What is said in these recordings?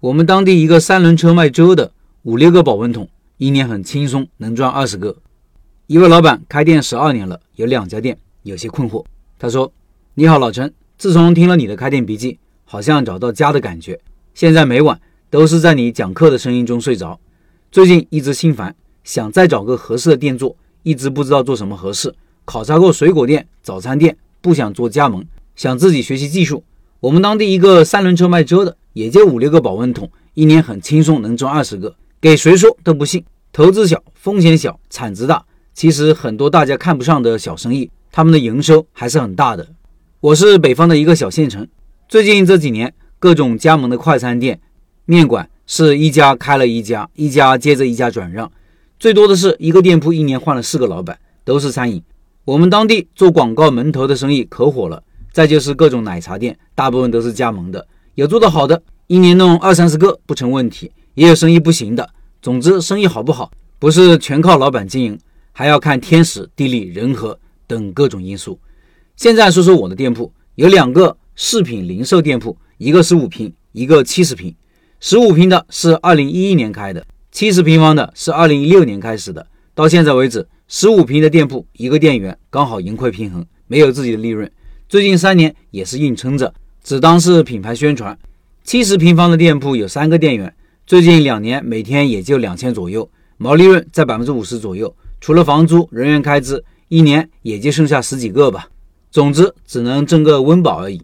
我们当地一个三轮车卖粥的，五六个保温桶，一年很轻松能赚二十个。一位老板开店十二年了，有两家店，有些困惑。他说：“你好，老陈，自从听了你的开店笔记，好像找到家的感觉。现在每晚都是在你讲课的声音中睡着。最近一直心烦，想再找个合适的店做，一直不知道做什么合适。考察过水果店、早餐店，不想做加盟，想自己学习技术。我们当地一个三轮车卖车的。”也就五六个保温桶，一年很轻松能赚二十个，给谁说都不信。投资小，风险小，产值大。其实很多大家看不上的小生意，他们的营收还是很大的。我是北方的一个小县城，最近这几年各种加盟的快餐店、面馆是一家开了一家，一家接着一家转让，最多的是一个店铺一年换了四个老板，都是餐饮。我们当地做广告门头的生意可火了，再就是各种奶茶店，大部分都是加盟的。有做得好的，一年弄二三十个不成问题；也有生意不行的。总之，生意好不好，不是全靠老板经营，还要看天时、地利、人和等各种因素。现在说说我的店铺，有两个饰品零售店铺，一个十五平，一个七十平。十五平的是二零一一年开的，七十平方的是二零一六年开始的。到现在为止，十五平的店铺一个店员刚好盈亏平衡，没有自己的利润。最近三年也是硬撑着。只当是品牌宣传。七十平方的店铺有三个店员，最近两年每天也就两千左右，毛利润在百分之五十左右。除了房租、人员开支，一年也就剩下十几个吧。总之，只能挣个温饱而已。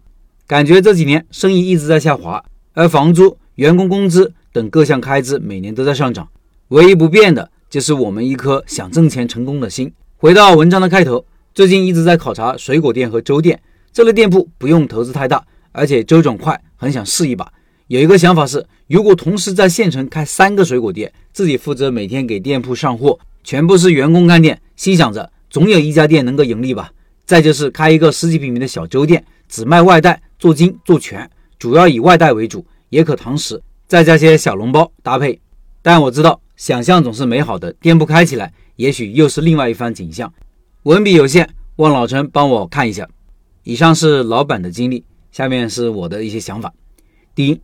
感觉这几年生意一直在下滑，而房租、员工工资等各项开支每年都在上涨。唯一不变的就是我们一颗想挣钱成功的心。回到文章的开头，最近一直在考察水果店和粥店这类店铺，不用投资太大。而且周转快，很想试一把。有一个想法是，如果同时在县城开三个水果店，自己负责每天给店铺上货，全部是员工干店，心想着总有一家店能够盈利吧。再就是开一个十几平米的小粥店，只卖外带，做精做全，主要以外带为主，也可堂食，再加些小笼包搭配。但我知道，想象总是美好的，店铺开起来，也许又是另外一番景象。文笔有限，望老陈帮我看一下。以上是老板的经历。下面是我的一些想法。第一，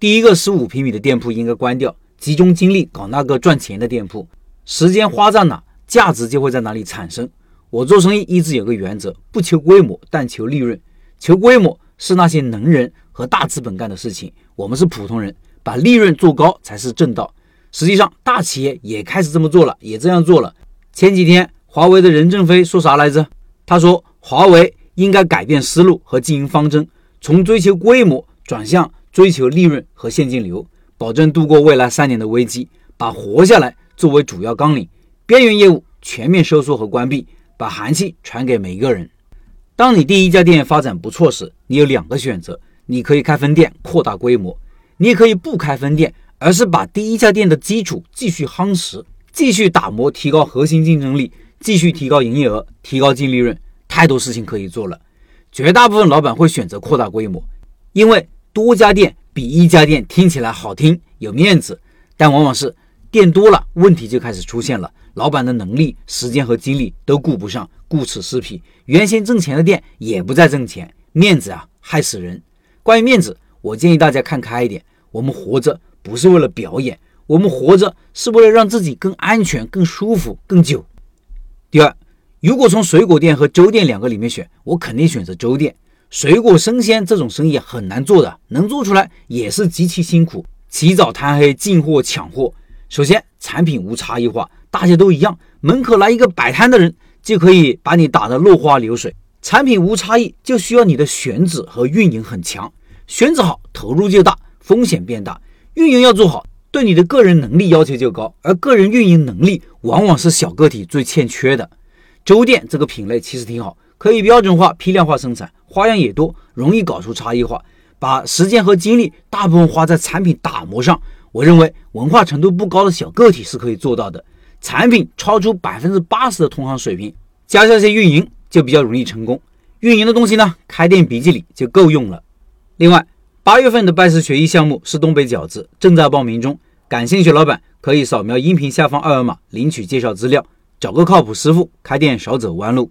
第一个十五平米的店铺应该关掉，集中精力搞那个赚钱的店铺。时间花在哪，价值就会在哪里产生。我做生意一直有个原则，不求规模，但求利润。求规模是那些能人和大资本干的事情，我们是普通人，把利润做高才是正道。实际上，大企业也开始这么做了，也这样做了。前几天，华为的任正非说啥来着？他说，华为应该改变思路和经营方针。从追求规模转向追求利润和现金流，保证度过未来三年的危机，把活下来作为主要纲领，边缘业务全面收缩和关闭，把寒气传给每一个人。当你第一家店发展不错时，你有两个选择：你可以开分店扩大规模，你也可以不开分店，而是把第一家店的基础继续夯实，继续打磨，提高核心竞争力，继续提高营业额，提高净利润。太多事情可以做了。绝大部分老板会选择扩大规模，因为多家店比一家店听起来好听有面子。但往往是店多了，问题就开始出现了。老板的能力、时间和精力都顾不上，顾此失彼。原先挣钱的店也不再挣钱，面子啊，害死人。关于面子，我建议大家看开一点。我们活着不是为了表演，我们活着是为了让自己更安全、更舒服、更久。第二。如果从水果店和粥店两个里面选，我肯定选择粥店。水果生鲜这种生意很难做的，能做出来也是极其辛苦，起早贪黑进货抢货。首先，产品无差异化，大家都一样，门口来一个摆摊的人就可以把你打得落花流水。产品无差异，就需要你的选址和运营很强。选址好，投入就大，风险变大；运营要做好，对你的个人能力要求就高，而个人运营能力往往是小个体最欠缺的。粥店这个品类其实挺好，可以标准化、批量化生产，花样也多，容易搞出差异化。把时间和精力大部分花在产品打磨上，我认为文化程度不高的小个体是可以做到的。产品超出百分之八十的同行水平，加上一些运营，就比较容易成功。运营的东西呢，开店笔记里就够用了。另外，八月份的拜师学艺项目是东北饺子，正在报名中。感兴趣老板可以扫描音频下方二维码领取介绍资料。找个靠谱师傅，开店少走弯路。